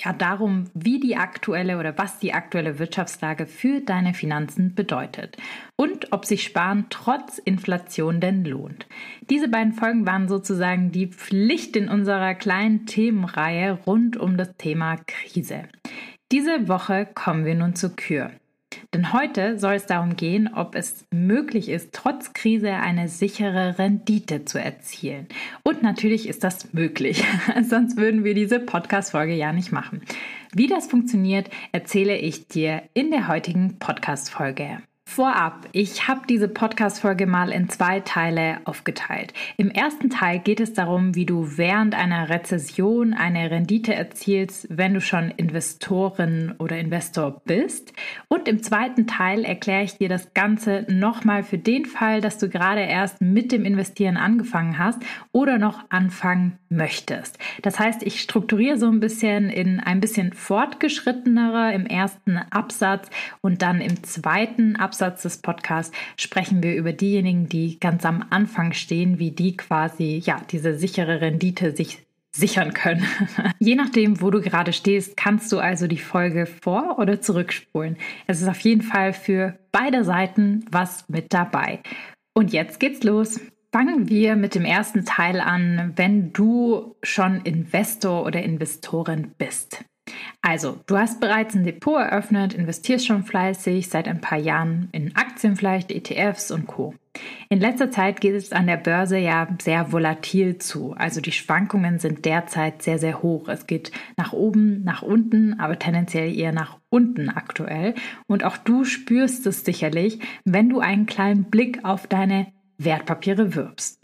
ja darum, wie die aktuelle oder was die aktuelle Wirtschaftslage für deine Finanzen bedeutet und ob sich Sparen trotz Inflation denn lohnt. Diese beiden Folgen waren sozusagen die Pflicht in unserer kleinen Themenreihe rund um das Thema Krise. Diese Woche kommen wir nun zur Kür. Denn heute soll es darum gehen, ob es möglich ist, trotz Krise eine sichere Rendite zu erzielen. Und natürlich ist das möglich, sonst würden wir diese Podcast-Folge ja nicht machen. Wie das funktioniert, erzähle ich dir in der heutigen Podcast-Folge. Vorab, ich habe diese Podcast-Folge mal in zwei Teile aufgeteilt. Im ersten Teil geht es darum, wie du während einer Rezession eine Rendite erzielst, wenn du schon Investorin oder Investor bist. Und im zweiten Teil erkläre ich dir das Ganze nochmal für den Fall, dass du gerade erst mit dem Investieren angefangen hast oder noch anfangen möchtest. Das heißt, ich strukturiere so ein bisschen in ein bisschen fortgeschrittenerer im ersten Absatz und dann im zweiten Absatz des Podcasts sprechen wir über diejenigen, die ganz am Anfang stehen, wie die quasi ja diese sichere Rendite sich sichern können. Je nachdem, wo du gerade stehst, kannst du also die Folge vor- oder zurückspulen. Es ist auf jeden Fall für beide Seiten was mit dabei. Und jetzt geht's los. Fangen wir mit dem ersten Teil an, wenn du schon Investor oder Investorin bist. Also, du hast bereits ein Depot eröffnet, investierst schon fleißig, seit ein paar Jahren in Aktien vielleicht, ETFs und Co. In letzter Zeit geht es an der Börse ja sehr volatil zu. Also die Schwankungen sind derzeit sehr, sehr hoch. Es geht nach oben, nach unten, aber tendenziell eher nach unten aktuell. Und auch du spürst es sicherlich, wenn du einen kleinen Blick auf deine Wertpapiere wirbst.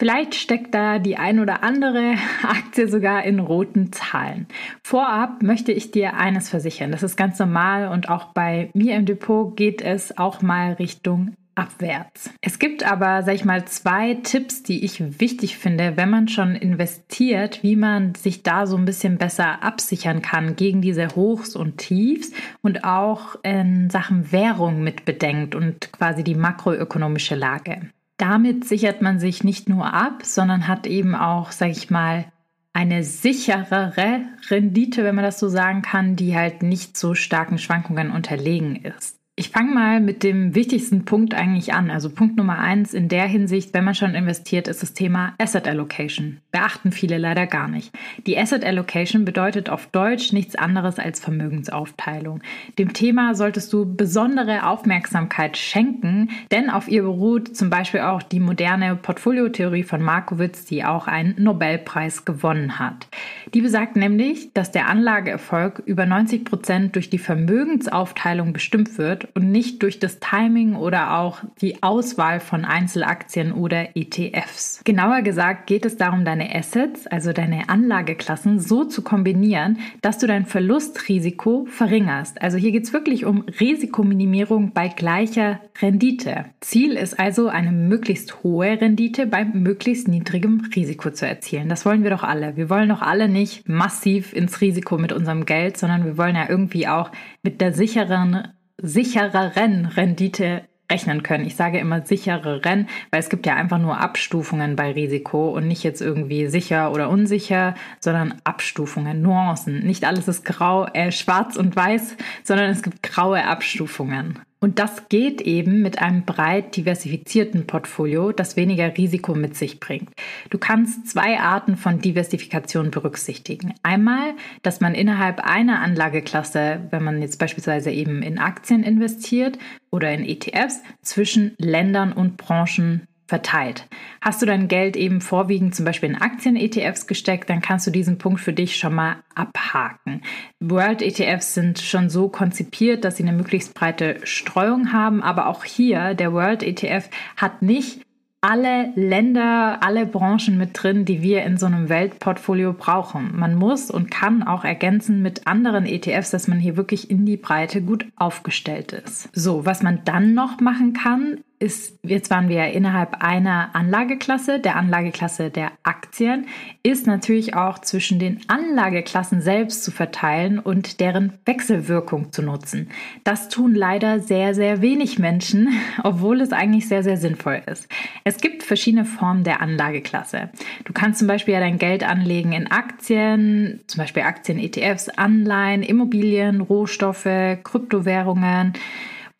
Vielleicht steckt da die ein oder andere Aktie sogar in roten Zahlen. Vorab möchte ich dir eines versichern. Das ist ganz normal und auch bei mir im Depot geht es auch mal Richtung abwärts. Es gibt aber, sag ich mal, zwei Tipps, die ich wichtig finde, wenn man schon investiert, wie man sich da so ein bisschen besser absichern kann gegen diese Hochs und Tiefs und auch in Sachen Währung mit bedenkt und quasi die makroökonomische Lage. Damit sichert man sich nicht nur ab, sondern hat eben auch, sage ich mal, eine sicherere Rendite, wenn man das so sagen kann, die halt nicht so starken Schwankungen unterlegen ist. Ich fange mal mit dem wichtigsten Punkt eigentlich an. Also Punkt Nummer eins in der Hinsicht, wenn man schon investiert, ist das Thema Asset Allocation. Beachten viele leider gar nicht. Die Asset Allocation bedeutet auf Deutsch nichts anderes als Vermögensaufteilung. Dem Thema solltest du besondere Aufmerksamkeit schenken, denn auf ihr beruht zum Beispiel auch die moderne Portfoliotheorie von Markowitz, die auch einen Nobelpreis gewonnen hat. Die besagt nämlich, dass der Anlageerfolg über 90 Prozent durch die Vermögensaufteilung bestimmt wird und nicht durch das Timing oder auch die Auswahl von Einzelaktien oder ETFs. Genauer gesagt geht es darum, deine Assets, also deine Anlageklassen, so zu kombinieren, dass du dein Verlustrisiko verringerst. Also hier geht es wirklich um Risikominimierung bei gleicher Rendite. Ziel ist also, eine möglichst hohe Rendite bei möglichst niedrigem Risiko zu erzielen. Das wollen wir doch alle. Wir wollen doch alle nicht massiv ins Risiko mit unserem Geld, sondern wir wollen ja irgendwie auch mit der sicheren sichereren Rendite rechnen können. Ich sage immer sichereren, weil es gibt ja einfach nur Abstufungen bei Risiko und nicht jetzt irgendwie sicher oder unsicher, sondern Abstufungen, Nuancen. Nicht alles ist grau, äh, schwarz und weiß, sondern es gibt graue Abstufungen. Und das geht eben mit einem breit diversifizierten Portfolio, das weniger Risiko mit sich bringt. Du kannst zwei Arten von Diversifikation berücksichtigen. Einmal, dass man innerhalb einer Anlageklasse, wenn man jetzt beispielsweise eben in Aktien investiert oder in ETFs, zwischen Ländern und Branchen verteilt. Hast du dein Geld eben vorwiegend zum Beispiel in Aktien-ETFs gesteckt, dann kannst du diesen Punkt für dich schon mal abhaken. World-ETFs sind schon so konzipiert, dass sie eine möglichst breite Streuung haben, aber auch hier, der World-ETF hat nicht alle Länder, alle Branchen mit drin, die wir in so einem Weltportfolio brauchen. Man muss und kann auch ergänzen mit anderen ETFs, dass man hier wirklich in die Breite gut aufgestellt ist. So, was man dann noch machen kann, ist, jetzt waren wir ja innerhalb einer Anlageklasse, der Anlageklasse der Aktien, ist natürlich auch zwischen den Anlageklassen selbst zu verteilen und deren Wechselwirkung zu nutzen. Das tun leider sehr, sehr wenig Menschen, obwohl es eigentlich sehr, sehr sinnvoll ist. Es gibt verschiedene Formen der Anlageklasse. Du kannst zum Beispiel ja dein Geld anlegen in Aktien, zum Beispiel Aktien, ETFs, Anleihen, Immobilien, Rohstoffe, Kryptowährungen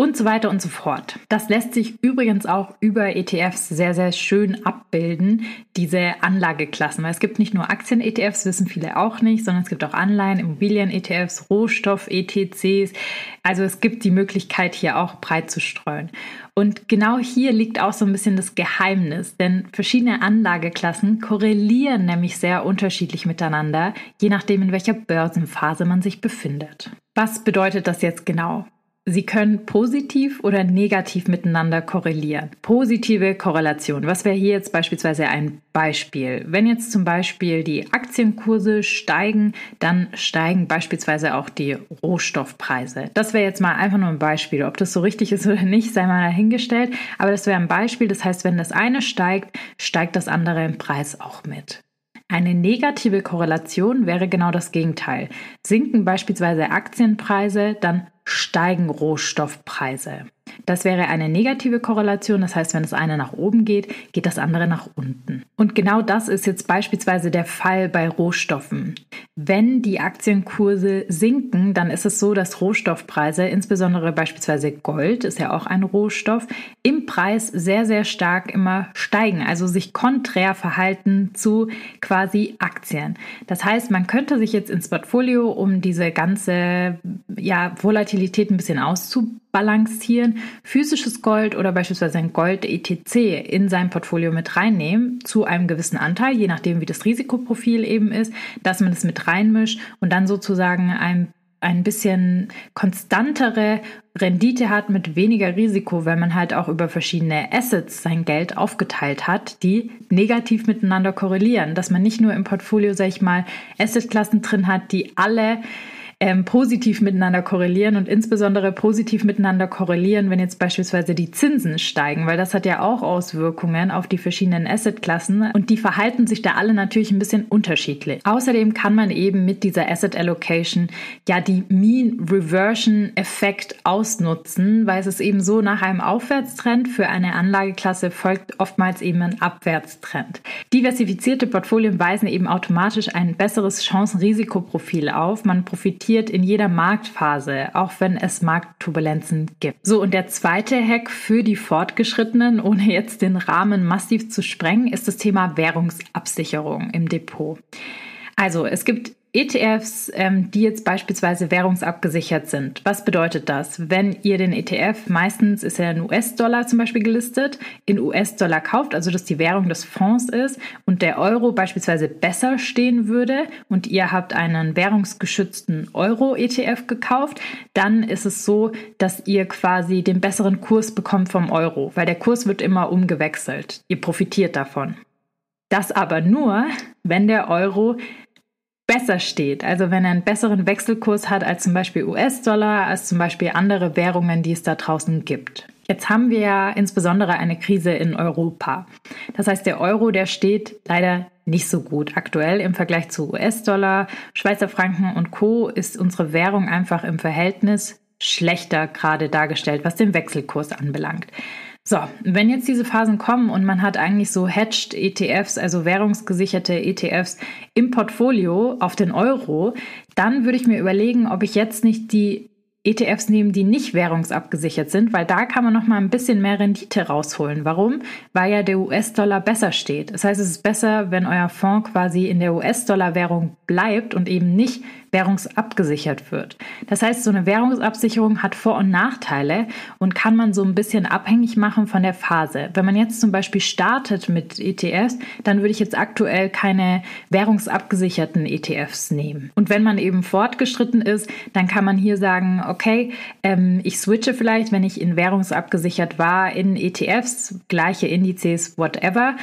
und so weiter und so fort. Das lässt sich übrigens auch über ETFs sehr, sehr schön abbilden, diese Anlageklassen. Weil es gibt nicht nur Aktien-ETFs, wissen viele auch nicht, sondern es gibt auch Anleihen, Immobilien-ETFs, Rohstoff-ETCs. Also es gibt die Möglichkeit, hier auch breit zu streuen. Und genau hier liegt auch so ein bisschen das Geheimnis, denn verschiedene Anlageklassen korrelieren nämlich sehr unterschiedlich miteinander, je nachdem, in welcher Börsenphase man sich befindet. Was bedeutet das jetzt genau? Sie können positiv oder negativ miteinander korrelieren. Positive Korrelation. Was wäre hier jetzt beispielsweise ein Beispiel? Wenn jetzt zum Beispiel die Aktienkurse steigen, dann steigen beispielsweise auch die Rohstoffpreise. Das wäre jetzt mal einfach nur ein Beispiel. Ob das so richtig ist oder nicht, sei mal dahingestellt. Aber das wäre ein Beispiel. Das heißt, wenn das eine steigt, steigt das andere im Preis auch mit. Eine negative Korrelation wäre genau das Gegenteil. Sinken beispielsweise Aktienpreise, dann steigen Rohstoffpreise. Das wäre eine negative Korrelation, das heißt, wenn das eine nach oben geht, geht das andere nach unten. Und genau das ist jetzt beispielsweise der Fall bei Rohstoffen. Wenn die Aktienkurse sinken, dann ist es so, dass Rohstoffpreise, insbesondere beispielsweise Gold, ist ja auch ein Rohstoff, im Preis sehr, sehr stark immer steigen, also sich konträr verhalten zu quasi Aktien. Das heißt, man könnte sich jetzt ins Portfolio, um diese ganze ja, Volatilität ein bisschen auszubalancieren, physisches Gold oder beispielsweise ein Gold ETC in sein Portfolio mit reinnehmen zu einem gewissen Anteil, je nachdem wie das Risikoprofil eben ist, dass man es mit reinmischt und dann sozusagen ein ein bisschen konstantere Rendite hat mit weniger Risiko, weil man halt auch über verschiedene Assets sein Geld aufgeteilt hat, die negativ miteinander korrelieren. Dass man nicht nur im Portfolio, sag ich mal, Assetklassen drin hat, die alle ähm, positiv miteinander korrelieren und insbesondere positiv miteinander korrelieren, wenn jetzt beispielsweise die Zinsen steigen, weil das hat ja auch Auswirkungen auf die verschiedenen Assetklassen und die verhalten sich da alle natürlich ein bisschen unterschiedlich. Außerdem kann man eben mit dieser Asset Allocation ja die Mean Reversion Effekt ausnutzen, weil es ist eben so, nach einem Aufwärtstrend für eine Anlageklasse folgt oftmals eben ein Abwärtstrend. Diversifizierte Portfolien weisen eben automatisch ein besseres Chancen-Risikoprofil auf. Man profitiert profitiert in jeder Marktphase, auch wenn es Marktturbulenzen gibt. So, und der zweite Hack für die Fortgeschrittenen, ohne jetzt den Rahmen massiv zu sprengen, ist das Thema Währungsabsicherung im Depot. Also es gibt ETFs, ähm, die jetzt beispielsweise währungsabgesichert sind. Was bedeutet das? Wenn ihr den ETF, meistens ist er in US-Dollar zum Beispiel gelistet, in US-Dollar kauft, also dass die Währung des Fonds ist und der Euro beispielsweise besser stehen würde und ihr habt einen währungsgeschützten Euro-ETF gekauft, dann ist es so, dass ihr quasi den besseren Kurs bekommt vom Euro, weil der Kurs wird immer umgewechselt. Ihr profitiert davon. Das aber nur, wenn der Euro besser steht. Also wenn er einen besseren Wechselkurs hat als zum Beispiel US-Dollar, als zum Beispiel andere Währungen, die es da draußen gibt. Jetzt haben wir ja insbesondere eine Krise in Europa. Das heißt, der Euro, der steht leider nicht so gut. Aktuell im Vergleich zu US-Dollar, Schweizer Franken und Co. ist unsere Währung einfach im Verhältnis schlechter gerade dargestellt, was den Wechselkurs anbelangt. So, wenn jetzt diese Phasen kommen und man hat eigentlich so hedged ETFs, also währungsgesicherte ETFs im Portfolio auf den Euro, dann würde ich mir überlegen, ob ich jetzt nicht die ETFs nehmen, die nicht währungsabgesichert sind, weil da kann man noch mal ein bisschen mehr Rendite rausholen. Warum? Weil ja der US-Dollar besser steht. Das heißt, es ist besser, wenn euer Fonds quasi in der US-Dollar-Währung bleibt und eben nicht währungsabgesichert wird. Das heißt, so eine Währungsabsicherung hat Vor- und Nachteile und kann man so ein bisschen abhängig machen von der Phase. Wenn man jetzt zum Beispiel startet mit ETFs, dann würde ich jetzt aktuell keine währungsabgesicherten ETFs nehmen. Und wenn man eben fortgeschritten ist, dann kann man hier sagen, okay, ähm, ich switche vielleicht, wenn ich in währungsabgesichert war, in ETFs, gleiche Indizes, whatever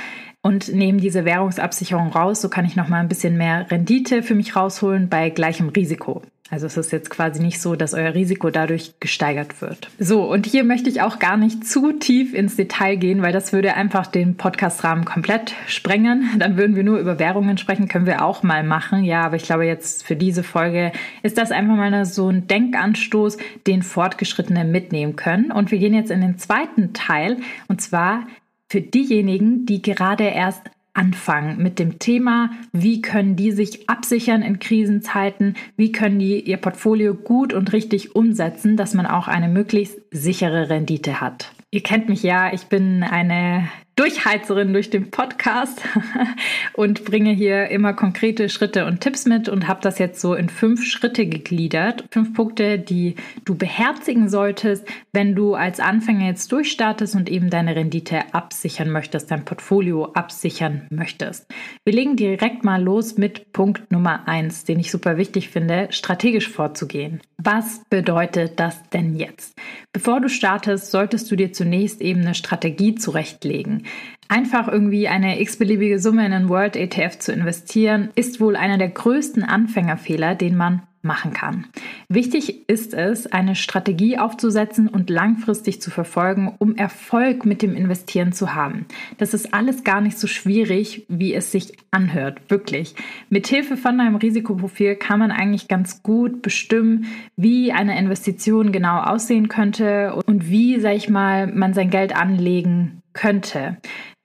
und nehme diese Währungsabsicherung raus. So kann ich noch mal ein bisschen mehr Rendite für mich rausholen bei gleichem Risiko. Also es ist jetzt quasi nicht so, dass euer Risiko dadurch gesteigert wird. So, und hier möchte ich auch gar nicht zu tief ins Detail gehen, weil das würde einfach den Podcast-Rahmen komplett sprengen. Dann würden wir nur über Währungen sprechen, können wir auch mal machen. Ja, aber ich glaube jetzt für diese Folge ist das einfach mal so ein Denkanstoß, den Fortgeschrittene mitnehmen können. Und wir gehen jetzt in den zweiten Teil, und zwar für diejenigen, die gerade erst anfangen mit dem Thema, wie können die sich absichern in Krisenzeiten, wie können die ihr Portfolio gut und richtig umsetzen, dass man auch eine möglichst sichere Rendite hat. Ihr kennt mich ja, ich bin eine Durchheizerin durch den Podcast und bringe hier immer konkrete Schritte und Tipps mit und habe das jetzt so in fünf Schritte gegliedert. Fünf Punkte, die du beherzigen solltest, wenn du als Anfänger jetzt durchstartest und eben deine Rendite absichern möchtest, dein Portfolio absichern möchtest. Wir legen direkt mal los mit Punkt Nummer eins, den ich super wichtig finde, strategisch vorzugehen. Was bedeutet das denn jetzt? Bevor du startest, solltest du dir zunächst eben eine Strategie zurechtlegen. Einfach irgendwie eine x-beliebige Summe in einen World ETF zu investieren, ist wohl einer der größten Anfängerfehler, den man machen kann. Wichtig ist es, eine Strategie aufzusetzen und langfristig zu verfolgen, um Erfolg mit dem Investieren zu haben. Das ist alles gar nicht so schwierig, wie es sich anhört, wirklich. Mithilfe von einem Risikoprofil kann man eigentlich ganz gut bestimmen, wie eine Investition genau aussehen könnte und wie, sag ich mal, man sein Geld anlegen könnte.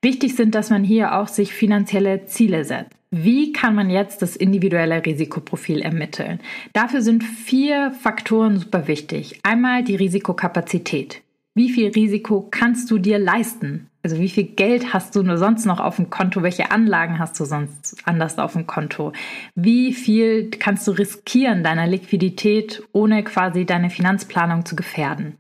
Wichtig sind, dass man hier auch sich finanzielle Ziele setzt. Wie kann man jetzt das individuelle Risikoprofil ermitteln? Dafür sind vier Faktoren super wichtig. Einmal die Risikokapazität. Wie viel Risiko kannst du dir leisten? Also wie viel Geld hast du nur sonst noch auf dem Konto? Welche Anlagen hast du sonst anders auf dem Konto? Wie viel kannst du riskieren deiner Liquidität, ohne quasi deine Finanzplanung zu gefährden?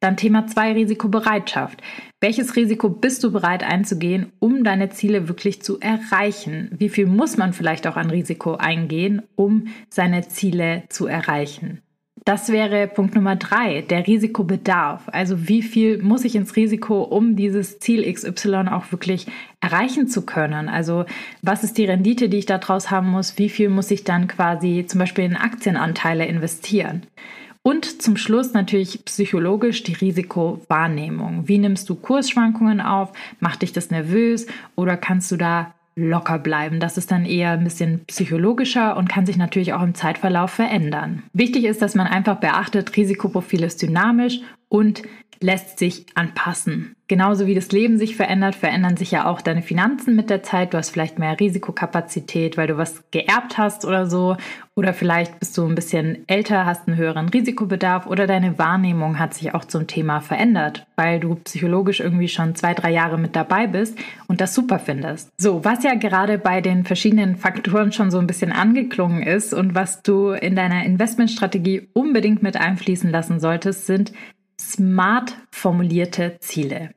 Dann Thema 2 Risikobereitschaft. Welches Risiko bist du bereit einzugehen, um deine Ziele wirklich zu erreichen? Wie viel muss man vielleicht auch an Risiko eingehen, um seine Ziele zu erreichen? Das wäre Punkt Nummer drei, der Risikobedarf. Also wie viel muss ich ins Risiko, um dieses Ziel XY auch wirklich erreichen zu können? Also was ist die Rendite, die ich daraus haben muss? Wie viel muss ich dann quasi zum Beispiel in Aktienanteile investieren? Und zum Schluss natürlich psychologisch die Risikowahrnehmung. Wie nimmst du Kursschwankungen auf? Macht dich das nervös oder kannst du da locker bleiben. Das ist dann eher ein bisschen psychologischer und kann sich natürlich auch im Zeitverlauf verändern. Wichtig ist, dass man einfach beachtet, Risikoprofil ist dynamisch und lässt sich anpassen. Genauso wie das Leben sich verändert, verändern sich ja auch deine Finanzen mit der Zeit. Du hast vielleicht mehr Risikokapazität, weil du was geerbt hast oder so. Oder vielleicht bist du ein bisschen älter, hast einen höheren Risikobedarf oder deine Wahrnehmung hat sich auch zum Thema verändert, weil du psychologisch irgendwie schon zwei, drei Jahre mit dabei bist und das super findest. So, was ja gerade bei den verschiedenen Faktoren schon so ein bisschen angeklungen ist und was du in deiner Investmentstrategie unbedingt mit einfließen lassen solltest, sind smart formulierte Ziele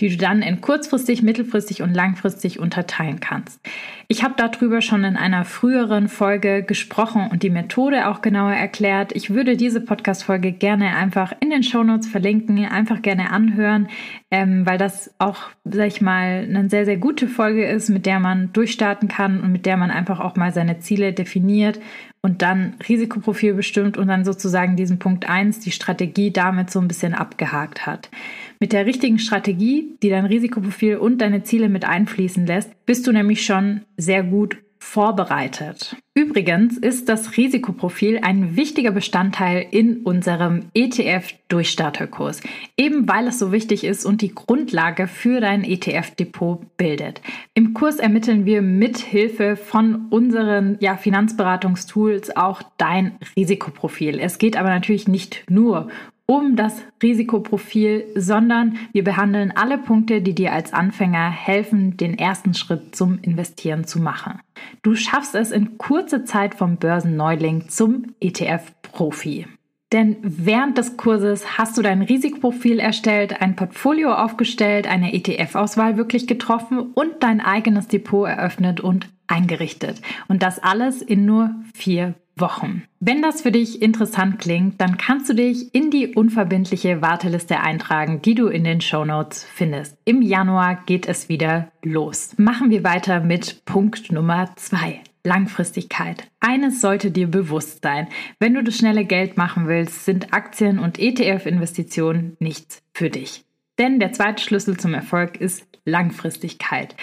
die du dann in kurzfristig, mittelfristig und langfristig unterteilen kannst. Ich habe darüber schon in einer früheren Folge gesprochen und die Methode auch genauer erklärt. Ich würde diese Podcast-Folge gerne einfach in den Shownotes verlinken, einfach gerne anhören, ähm, weil das auch, sag ich mal, eine sehr, sehr gute Folge ist, mit der man durchstarten kann und mit der man einfach auch mal seine Ziele definiert und dann Risikoprofil bestimmt und dann sozusagen diesen Punkt 1, die Strategie damit so ein bisschen abgehakt hat. Mit der richtigen Strategie, die dein Risikoprofil und deine Ziele mit einfließen lässt, bist du nämlich schon sehr gut vorbereitet. Übrigens ist das Risikoprofil ein wichtiger Bestandteil in unserem ETF-Durchstarterkurs, eben weil es so wichtig ist und die Grundlage für dein ETF-Depot bildet. Im Kurs ermitteln wir mit Hilfe von unseren ja, Finanzberatungstools auch dein Risikoprofil. Es geht aber natürlich nicht nur um das Risikoprofil, sondern wir behandeln alle Punkte, die dir als Anfänger helfen, den ersten Schritt zum Investieren zu machen. Du schaffst es in kurzer Zeit vom Börsenneuling zum ETF-Profi. Denn während des Kurses hast du dein Risikoprofil erstellt, ein Portfolio aufgestellt, eine ETF-Auswahl wirklich getroffen und dein eigenes Depot eröffnet und eingerichtet. Und das alles in nur vier Wochen. Wenn das für dich interessant klingt, dann kannst du dich in die unverbindliche Warteliste eintragen, die du in den Show Notes findest. Im Januar geht es wieder los. Machen wir weiter mit Punkt Nummer zwei. Langfristigkeit. Eines sollte dir bewusst sein. Wenn du das schnelle Geld machen willst, sind Aktien und ETF-Investitionen nichts für dich. Denn der zweite Schlüssel zum Erfolg ist Langfristigkeit.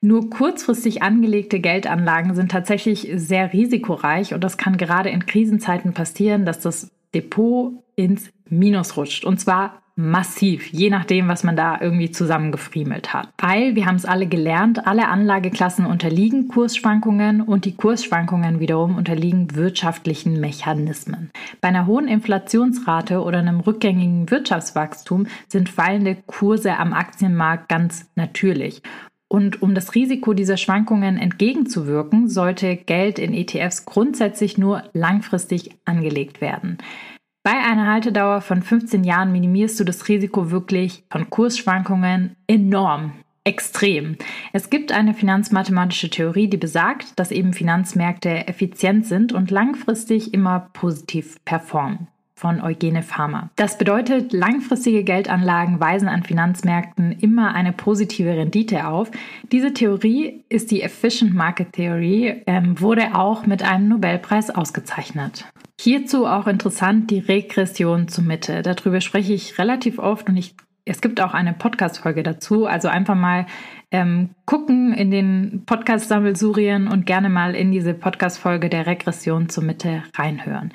Nur kurzfristig angelegte Geldanlagen sind tatsächlich sehr risikoreich und das kann gerade in Krisenzeiten passieren, dass das Depot ins Minus rutscht. Und zwar massiv, je nachdem, was man da irgendwie zusammengefriemelt hat. Weil, wir haben es alle gelernt, alle Anlageklassen unterliegen Kursschwankungen und die Kursschwankungen wiederum unterliegen wirtschaftlichen Mechanismen. Bei einer hohen Inflationsrate oder einem rückgängigen Wirtschaftswachstum sind fallende Kurse am Aktienmarkt ganz natürlich. Und um das Risiko dieser Schwankungen entgegenzuwirken, sollte Geld in ETFs grundsätzlich nur langfristig angelegt werden. Bei einer Haltedauer von 15 Jahren minimierst du das Risiko wirklich von Kursschwankungen enorm, extrem. Es gibt eine finanzmathematische Theorie, die besagt, dass eben Finanzmärkte effizient sind und langfristig immer positiv performen von Eugene Farmer. Das bedeutet, langfristige Geldanlagen weisen an Finanzmärkten immer eine positive Rendite auf. Diese Theorie ist die Efficient Market Theory, ähm, wurde auch mit einem Nobelpreis ausgezeichnet. Hierzu auch interessant die Regression zur Mitte. Darüber spreche ich relativ oft und ich, es gibt auch eine Podcast-Folge dazu. Also einfach mal ähm, gucken in den Podcast-Sammelsurien und gerne mal in diese Podcast-Folge der Regression zur Mitte reinhören.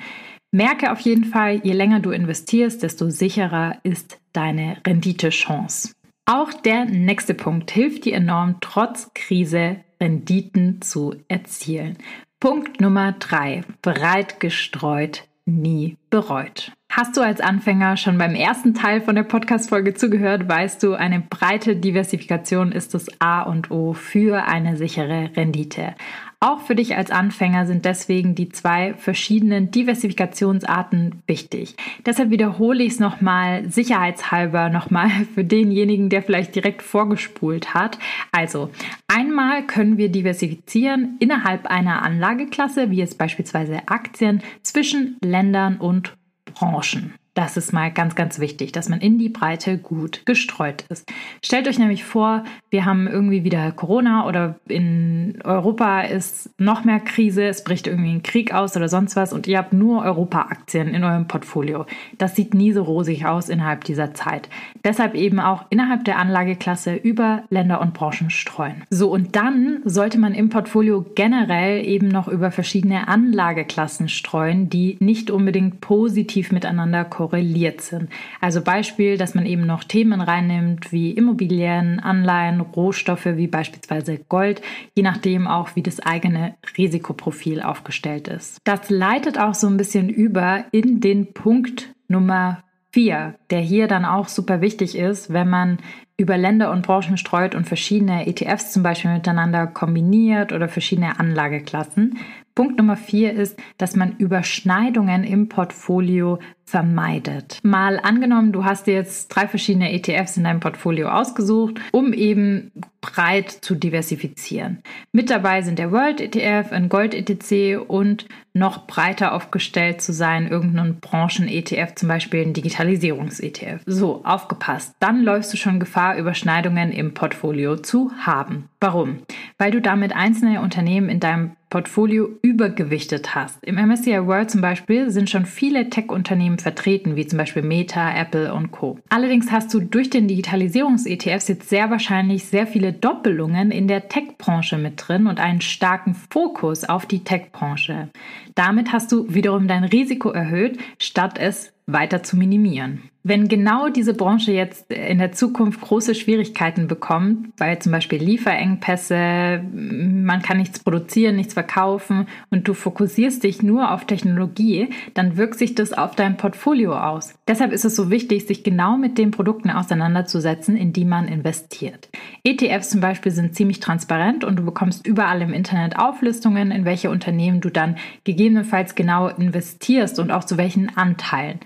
Merke auf jeden Fall, je länger du investierst, desto sicherer ist deine Renditechance. Auch der nächste Punkt hilft dir enorm, trotz Krise Renditen zu erzielen. Punkt Nummer drei: Breit gestreut, nie bereut. Hast du als Anfänger schon beim ersten Teil von der Podcast-Folge zugehört, weißt du, eine breite Diversifikation ist das A und O für eine sichere Rendite. Auch für dich als Anfänger sind deswegen die zwei verschiedenen Diversifikationsarten wichtig. Deshalb wiederhole ich es nochmal sicherheitshalber nochmal für denjenigen, der vielleicht direkt vorgespult hat. Also einmal können wir diversifizieren innerhalb einer Anlageklasse, wie jetzt beispielsweise Aktien, zwischen Ländern und Branchen. Das ist mal ganz, ganz wichtig, dass man in die Breite gut gestreut ist. Stellt euch nämlich vor, wir haben irgendwie wieder Corona oder in Europa ist noch mehr Krise, es bricht irgendwie ein Krieg aus oder sonst was und ihr habt nur Europa-Aktien in eurem Portfolio. Das sieht nie so rosig aus innerhalb dieser Zeit. Deshalb eben auch innerhalb der Anlageklasse über Länder und Branchen streuen. So, und dann sollte man im Portfolio generell eben noch über verschiedene Anlageklassen streuen, die nicht unbedingt positiv miteinander korrelieren korreliert sind. Also Beispiel, dass man eben noch Themen reinnimmt wie Immobilien, Anleihen, Rohstoffe wie beispielsweise Gold, je nachdem auch, wie das eigene Risikoprofil aufgestellt ist. Das leitet auch so ein bisschen über in den Punkt Nummer 4, der hier dann auch super wichtig ist, wenn man über Länder und Branchen streut und verschiedene ETFs zum Beispiel miteinander kombiniert oder verschiedene Anlageklassen. Punkt Nummer vier ist, dass man Überschneidungen im Portfolio vermeidet. Mal angenommen, du hast dir jetzt drei verschiedene ETFs in deinem Portfolio ausgesucht, um eben breit zu diversifizieren. Mit dabei sind der World ETF, ein Gold ETC und noch breiter aufgestellt zu sein, irgendein Branchen-ETF, zum Beispiel ein Digitalisierungs-ETF. So, aufgepasst. Dann läufst du schon Gefahr, Überschneidungen im Portfolio zu haben. Warum? Weil du damit einzelne Unternehmen in deinem Portfolio übergewichtet hast. Im MSCI World zum Beispiel sind schon viele Tech-Unternehmen vertreten, wie zum Beispiel Meta, Apple und Co. Allerdings hast du durch den Digitalisierungs-ETFs jetzt sehr wahrscheinlich sehr viele Doppelungen in der Tech-Branche mit drin und einen starken Fokus auf die Tech-Branche. Damit hast du wiederum dein Risiko erhöht, statt es weiter zu minimieren. Wenn genau diese Branche jetzt in der Zukunft große Schwierigkeiten bekommt, weil zum Beispiel Lieferengpässe, man kann nichts produzieren, nichts verkaufen und du fokussierst dich nur auf Technologie, dann wirkt sich das auf dein Portfolio aus. Deshalb ist es so wichtig, sich genau mit den Produkten auseinanderzusetzen, in die man investiert. ETFs zum Beispiel sind ziemlich transparent und du bekommst überall im Internet Auflistungen, in welche Unternehmen du dann gegebenenfalls genau investierst und auch zu welchen Anteilen.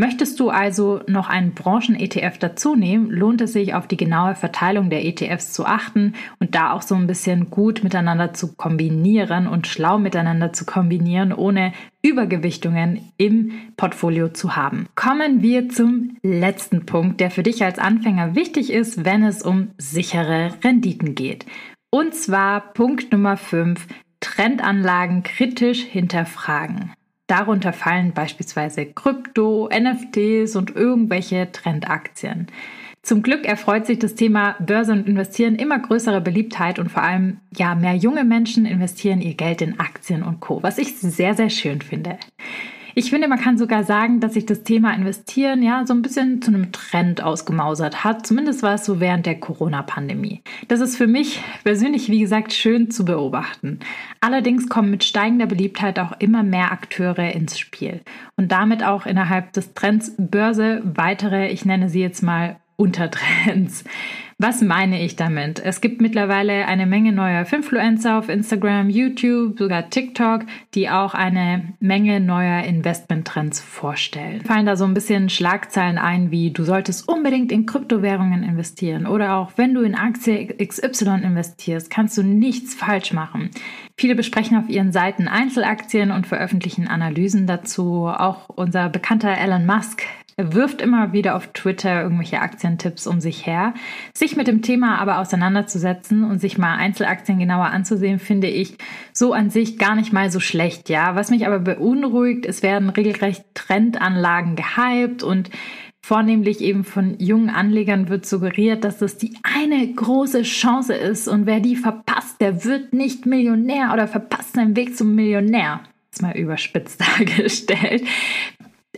Möchtest du also noch einen Branchen-ETF dazu nehmen, lohnt es sich, auf die genaue Verteilung der ETFs zu achten und da auch so ein bisschen gut miteinander zu kombinieren und schlau miteinander zu kombinieren, ohne Übergewichtungen im Portfolio zu haben. Kommen wir zum letzten Punkt, der für dich als Anfänger wichtig ist, wenn es um sichere Renditen geht. Und zwar Punkt Nummer 5, Trendanlagen kritisch hinterfragen. Darunter fallen beispielsweise Krypto, NFTs und irgendwelche Trendaktien. Zum Glück erfreut sich das Thema Börse und Investieren immer größere Beliebtheit und vor allem ja mehr junge Menschen investieren ihr Geld in Aktien und Co, was ich sehr sehr schön finde. Ich finde, man kann sogar sagen, dass sich das Thema Investieren ja so ein bisschen zu einem Trend ausgemausert hat. Zumindest war es so während der Corona-Pandemie. Das ist für mich persönlich, wie gesagt, schön zu beobachten. Allerdings kommen mit steigender Beliebtheit auch immer mehr Akteure ins Spiel und damit auch innerhalb des Trends Börse weitere, ich nenne sie jetzt mal Untertrends. Was meine ich damit? Es gibt mittlerweile eine Menge neuer Influencer auf Instagram, YouTube, sogar TikTok, die auch eine Menge neuer Investmenttrends vorstellen. Fallen da so ein bisschen Schlagzeilen ein, wie du solltest unbedingt in Kryptowährungen investieren oder auch wenn du in Aktie XY investierst, kannst du nichts falsch machen. Viele besprechen auf ihren Seiten Einzelaktien und veröffentlichen Analysen dazu. Auch unser bekannter Elon Musk er wirft immer wieder auf Twitter irgendwelche Aktientipps um sich her. Sich mit dem Thema aber auseinanderzusetzen und sich mal Einzelaktien genauer anzusehen, finde ich so an sich gar nicht mal so schlecht, ja. Was mich aber beunruhigt, es werden regelrecht Trendanlagen gehypt und Vornehmlich eben von jungen Anlegern wird suggeriert, dass das die eine große Chance ist und wer die verpasst, der wird nicht Millionär oder verpasst seinen Weg zum Millionär. Mal überspitzt dargestellt.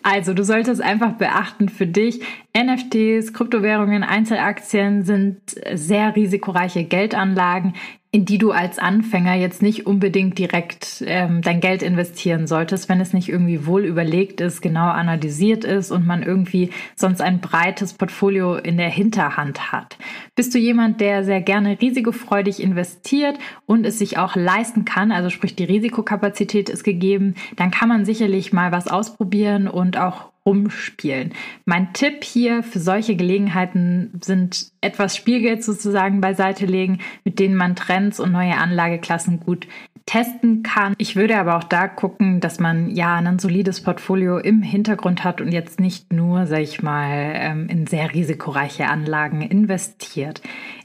Also, du solltest einfach beachten für dich, NFTs, Kryptowährungen, Einzelaktien sind sehr risikoreiche Geldanlagen, in die du als Anfänger jetzt nicht unbedingt direkt ähm, dein Geld investieren solltest, wenn es nicht irgendwie wohl überlegt ist, genau analysiert ist und man irgendwie sonst ein breites Portfolio in der Hinterhand hat. Bist du jemand, der sehr gerne risikofreudig investiert und es sich auch leisten kann, also sprich die Risikokapazität ist gegeben, dann kann man sicherlich mal was ausprobieren und auch rumspielen. Mein Tipp hier für solche Gelegenheiten sind etwas Spielgeld sozusagen beiseite legen, mit denen man Trends und neue Anlageklassen gut testen kann. Ich würde aber auch da gucken, dass man ja ein solides Portfolio im Hintergrund hat und jetzt nicht nur, sag ich mal, ähm, in sehr risikoreiche Anlagen investiert.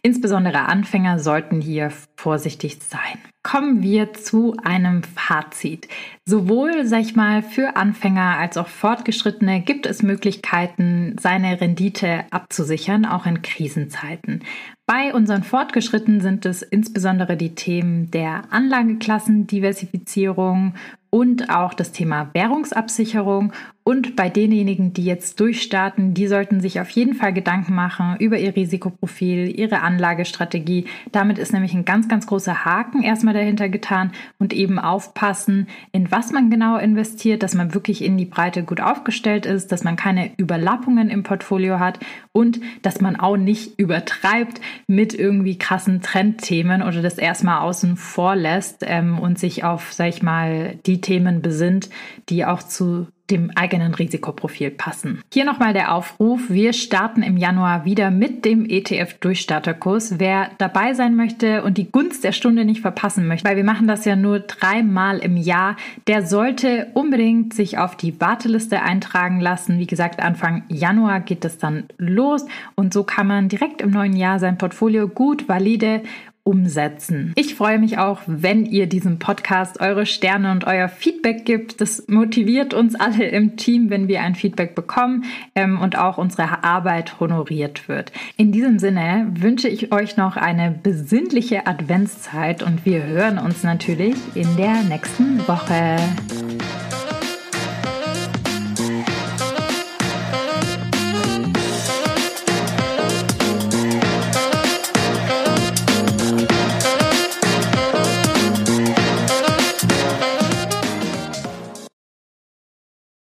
Insbesondere Anfänger sollten hier vorsichtig sein kommen wir zu einem Fazit. Sowohl, sag ich mal, für Anfänger als auch Fortgeschrittene gibt es Möglichkeiten, seine Rendite abzusichern, auch in Krisenzeiten. Bei unseren Fortgeschrittenen sind es insbesondere die Themen der Anlageklassendiversifizierung und auch das Thema Währungsabsicherung. Und bei denjenigen, die jetzt durchstarten, die sollten sich auf jeden Fall Gedanken machen über ihr Risikoprofil, ihre Anlagestrategie. Damit ist nämlich ein ganz, ganz großer Haken erstmal dahinter getan und eben aufpassen, in was man genau investiert, dass man wirklich in die Breite gut aufgestellt ist, dass man keine Überlappungen im Portfolio hat und dass man auch nicht übertreibt mit irgendwie krassen Trendthemen oder das erstmal außen vor lässt ähm, und sich auf, sag ich mal, die Themen besinnt, die auch zu dem eigenen Risikoprofil passen. Hier nochmal der Aufruf. Wir starten im Januar wieder mit dem ETF-Durchstarterkurs. Wer dabei sein möchte und die Gunst der Stunde nicht verpassen möchte, weil wir machen das ja nur dreimal im Jahr, der sollte unbedingt sich auf die Warteliste eintragen lassen. Wie gesagt, Anfang Januar geht es dann los und so kann man direkt im neuen Jahr sein Portfolio gut, valide umsetzen. Ich freue mich auch, wenn ihr diesem Podcast eure Sterne und euer Feedback gibt. Das motiviert uns alle im Team, wenn wir ein Feedback bekommen ähm, und auch unsere Arbeit honoriert wird. In diesem Sinne wünsche ich euch noch eine besinnliche Adventszeit und wir hören uns natürlich in der nächsten Woche.